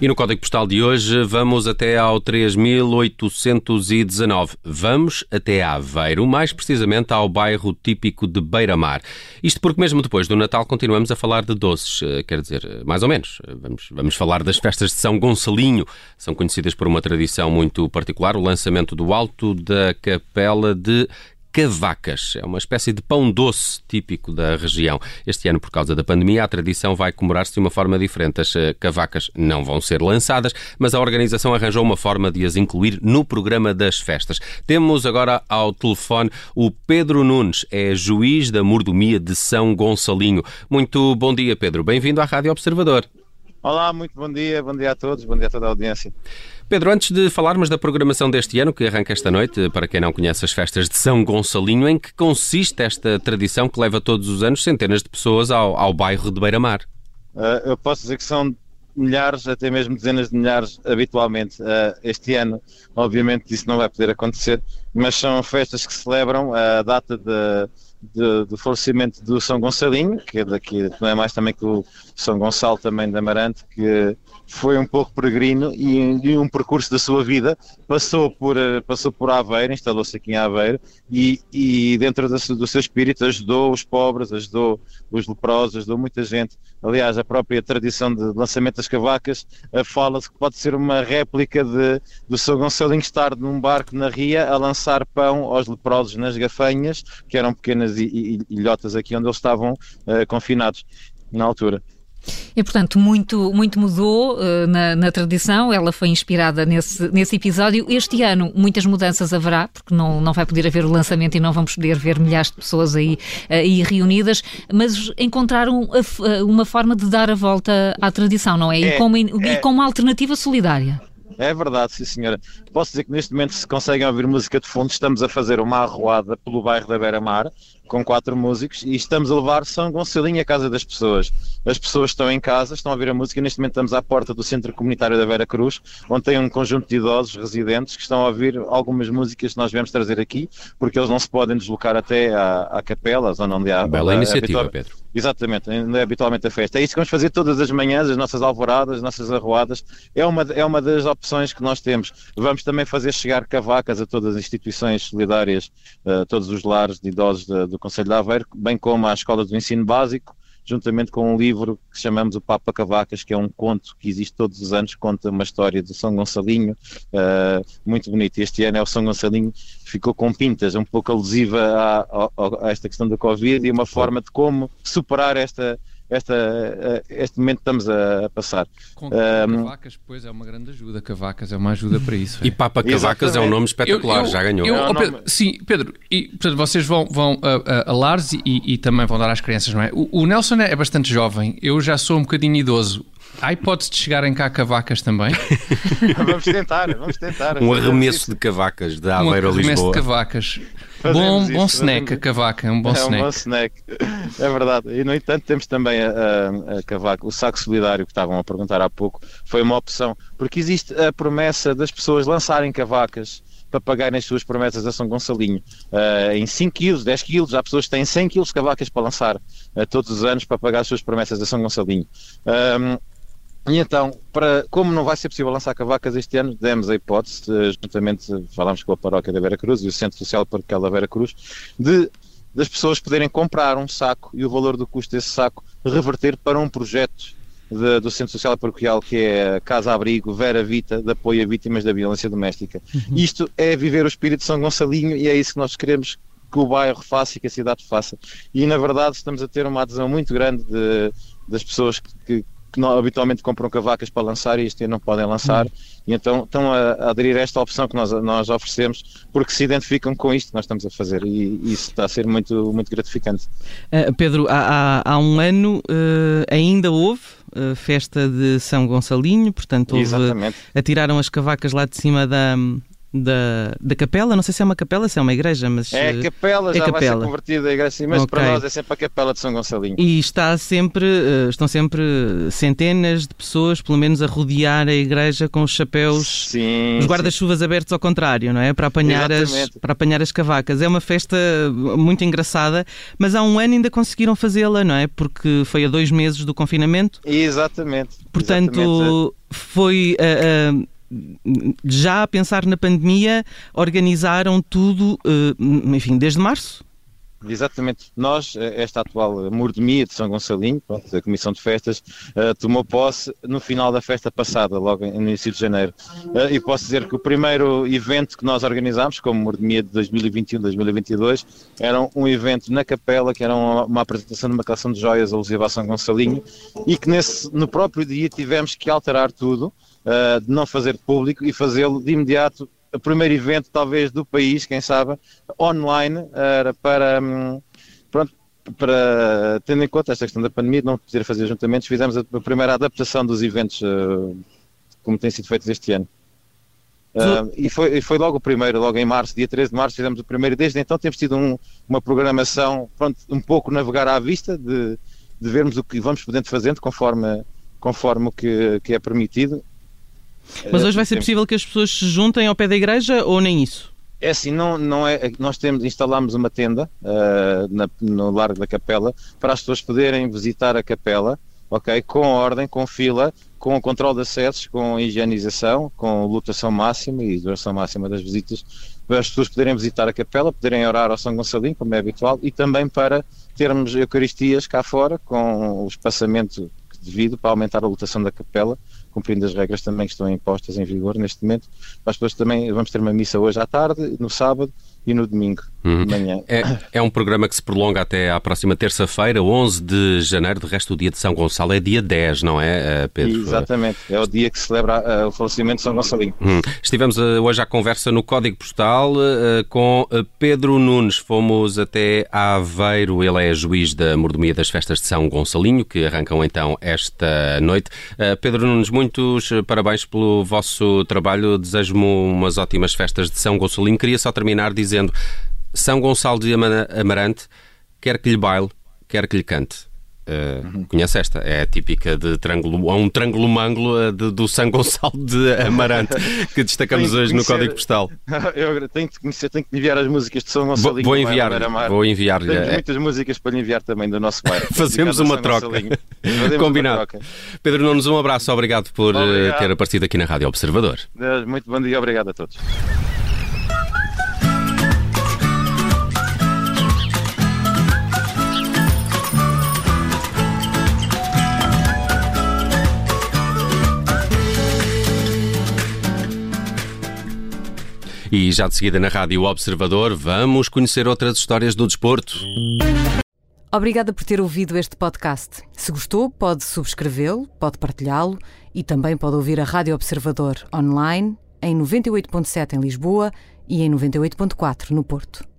E no código postal de hoje vamos até ao 3819. Vamos até Aveiro, mais precisamente ao bairro típico de Beira-Mar. Isto porque mesmo depois do Natal continuamos a falar de doces, eh, quer dizer, mais ou menos. Vamos, vamos falar das festas de São Gonçalinho. São conhecidas por uma tradição muito particular, o lançamento do alto da capela de cavacas. É uma espécie de pão doce típico da região. Este ano, por causa da pandemia, a tradição vai comemorar-se de uma forma diferente. As eh, cavacas não vão ser lançadas, mas a organização arranjou uma forma de as incluir no programa das festas. Temos agora ao telefone o Pedro Nunes, é juiz da mordomia de São Gonçalinho. Muito bom dia, Pedro. Bem-vindo à Rádio Observador. Olá, muito bom dia, bom dia a todos, bom dia a toda a audiência. Pedro, antes de falarmos da programação deste ano, que arranca esta noite, para quem não conhece as festas de São Gonçalinho, em que consiste esta tradição que leva todos os anos centenas de pessoas ao, ao bairro de Beira-Mar? Uh, eu posso dizer que são milhares, até mesmo dezenas de milhares habitualmente. Uh, este ano, obviamente, isso não vai poder acontecer, mas são festas que celebram a data de de, do falecimento do São Gonçalinho, que é daqui, não é mais também que o São Gonçalo também de Amarante, que foi um pouco peregrino e em um percurso da sua vida passou por, eh, passou por Aveiro, instalou-se aqui em Aveiro e, e dentro do, do, seu espírito ajudou os pobres, ajudou os leprosos, ajudou muita gente. Aliás, a própria tradição de lançamento das cavacas uh, fala-se que pode ser uma réplica de, do São Gonçalinho estar num barco na ria a lançar pão aos leprosos nas gafanhas, que eram pequenas ilhotas aqui onde eles estavam uh, confinados na altura. E, portanto, muito, muito mudou uh, na, na, tradição, ela foi inspirada nesse, nesse episódio. Este ano, muitas mudanças haverá, porque não, não vai poder haver o lançamento e não vamos poder ver milhares de pessoas aí, aí reunidas, mas encontraram a, uma forma de dar a volta à tradição, não é? E, é, com, uma, é, e com uma alternativa solidária. É verdade, sim senhora. Posso dizer que neste momento se conseguem ouvir música de fundo, estamos a fazer uma arruada pelo bairro da Beira-Mar, com quatro músicos, e estamos a levar São Gonçalinho à casa das pessoas. As pessoas estão em casa, estão a ouvir a música, neste momento estamos à porta do Centro Comunitário da Vera Cruz, onde tem um conjunto de idosos residentes que estão a ouvir algumas músicas que nós viemos trazer aqui, porque eles não se podem deslocar até à, à capela, a zona onde há... Bela iniciativa, Pedro. Exatamente, ainda é habitualmente a festa. É isso que vamos fazer todas as manhãs, as nossas alvoradas, as nossas arruadas. É uma, é uma das opções que nós temos. Vamos também fazer chegar cavacas a todas as instituições solidárias, a todos os lares de idosos do Conselho de Aveiro, bem como à Escola do Ensino Básico, juntamente com um livro que chamamos o Papa Cavacas, que é um conto que existe todos os anos, conta uma história do São Gonçalinho, uh, muito bonito. Este ano é o São Gonçalinho, ficou com pintas, um pouco alusiva a, a, a esta questão da Covid e uma forma de como superar esta, esta, eh, este momento que estamos a, passar. Com um, Cavacas, pois é uma grande ajuda. Cavacas é uma ajuda para isso. É. E Papa Cavacas é um nome espetacular, eu, eu, já ganhou. Eu, oh, Pedro, sim, Pedro, e, portanto, vocês vão, vão a, a, a Lares e, e, também vão dar às crianças, não é? O, o, Nelson é bastante jovem, eu já sou um bocadinho idoso. Há hipótese de chegarem cá cavacas também? vamos tentar, vamos tentar. Um arremesso de cavacas de Aveiro a Lisboa. Um arremesso de cavacas. Bom, bom snack, a cavaca, é um bom é snack. É um bom snack, é verdade. E no entanto temos também a, a, a cavaca, o saco solidário que estavam a perguntar há pouco, foi uma opção, porque existe a promessa das pessoas lançarem cavacas para pagarem as suas promessas a São Gonçalinho. Uh, em 5 quilos, 10 quilos, há pessoas que têm 100 quilos de cavacas para lançar uh, todos os anos para pagar as suas promessas a São Gonçalinho. Um, e então, para, como não vai ser possível lançar cavacas este ano, demos a hipótese, juntamente falámos com a paróquia da Vera Cruz e o Centro Social Paroquial da Vera Cruz, de das pessoas poderem comprar um saco e o valor do custo desse saco reverter para um projeto de, do Centro Social Paroquial que é a Casa Abrigo Vera Vita, de apoio a vítimas da violência doméstica. Uhum. Isto é viver o espírito de São Gonçalinho e é isso que nós queremos que o bairro faça e que a cidade faça. E na verdade estamos a ter uma adesão muito grande de, das pessoas que, que não, habitualmente compram cavacas para lançar e este ano não podem lançar, uhum. e então estão a, a, aderir a esta opção que nós, nós oferecemos porque se identificam com isto que nós estamos a fazer e, e isso está a ser muito, muito gratificante. Uh, Pedro, há, há, há, um ano uh, ainda houve uh, festa de São Gonçalinho, portanto houve, Exatamente. atiraram as cavacas lá de cima da da, da capela, não sei se é uma capela, se é uma igreja, mas é a eh, capela, é já capela. vai ser convertida a igreja, mas okay. para nós é sempre a capela de São Gonçalinho. E está sempre, eh, estão sempre centenas de pessoas, pelo menos, a rodear a igreja com os chapéus, sim, os guarda-chuvas abertos ao contrário, não é? Para apanhar, as, para apanhar as cavacas. É uma festa muito engraçada, mas há um ano ainda conseguiram fazê-la, não é? Porque foi a dois meses do confinamento. Exatamente. Portanto, Exatamente foi. Uh, uh, já a pensar na pandemia, organizaram tudo, enfim, desde março? Exatamente. Nós, eh, esta atual mordomia de São Gonçalinho, pronto, a Comissão de Festas, uh, tomou posse no final da festa passada, logo no início de janeiro. Uh, e posso dizer que o primeiro evento que nós organizámos, como mordomia de 2021-2022, era um evento na capela, que era uma, uma, apresentação de uma coleção de joias alusiva a São Gonçalinho, e que nesse, no próprio dia tivemos que alterar tudo, uh, de não fazer público e fazê-lo de imediato o primeiro evento, talvez, do país, quem sabe, online, era para, hum, pronto, para, tendo em conta esta questão da pandemia, de não poder fazer juntamentos, fizemos a, primeira adaptação dos eventos, uh, como tem sido feito este ano. Uh, e, foi, e foi logo o primeiro, logo em março, dia 13 de março, fizemos o primeiro. Desde então temos tido um, uma programação, pronto, um pouco navegar à vista, de, de vermos o que vamos podendo fazendo conforme, conforme o que, que é permitido mas hoje vai ser possível que as pessoas se juntem ao pé da igreja ou nem isso? É assim, não, não é, nós temos, instalámos uma tenda uh, na, no Largo da Capela para as pessoas poderem visitar a capela, ok? Com ordem, com fila, com o controle de acessos, com higienização, com lotação máxima e duração máxima das visitas, para as pessoas poderem visitar a capela, poderem orar ao São Gonçalinho, como é habitual, e também para termos Eucaristias cá fora, com o espaçamento devido para aumentar a lotação da capela cumprindo as regras também que estão impostas em vigor neste momento. As pessoas também vamos ter uma missa hoje à tarde, no sábado e no domingo uhum. de manhã. É, é, um programa que se prolonga até à próxima terça-feira, 11 de janeiro. De resto, o dia de São Gonçalo é dia 10, não é, eh, Pedro? Exatamente, é o dia que celebra uh, o falecimento de São Gonçalinho. Uhum. Estivemos uh, hoje à conversa no Código Postal uh, com Pedro Nunes. Fomos até Aveiro, ele é juiz da mordomia das festas de São Gonçalinho, que arrancam então esta noite. Pedro Nunes, muitos parabéns pelo vosso trabalho. Desejo-me umas ótimas festas de São Gonçalinho. Queria só terminar dizendo dizendo São Gonçalo de Amarante quer que lhe baile, quer que lhe cante. Uh, uhum. Conhece esta? É a típica de triângulo, um triângulo manglo uh, de, do São Gonçalo de Amarante que destacamos hoje no Código Postal. Eu tenho de conhecer, tenho que enviar as músicas de São Gonçalo. Vou enviar-lhe. Vou enviar-lhe. Tenho é. muitas músicas para lhe enviar também do nosso bairro. Fazemos uma troca. Combinado. Uma troca. Pedro Nunes, um abraço. Obrigado por eh, obrigado. ter aparecido aqui na Rádio Observador. Muito bom dia. Obrigado a todos. E já de seguida na Rádio Observador, vamos conhecer outras histórias do desporto. Obrigada por ter ouvido este podcast. Se gostou, pode subscrevê-lo, pode partilhá-lo e também pode ouvir a Rádio Observador online em 98.7 em Lisboa e em 98.4 no Porto.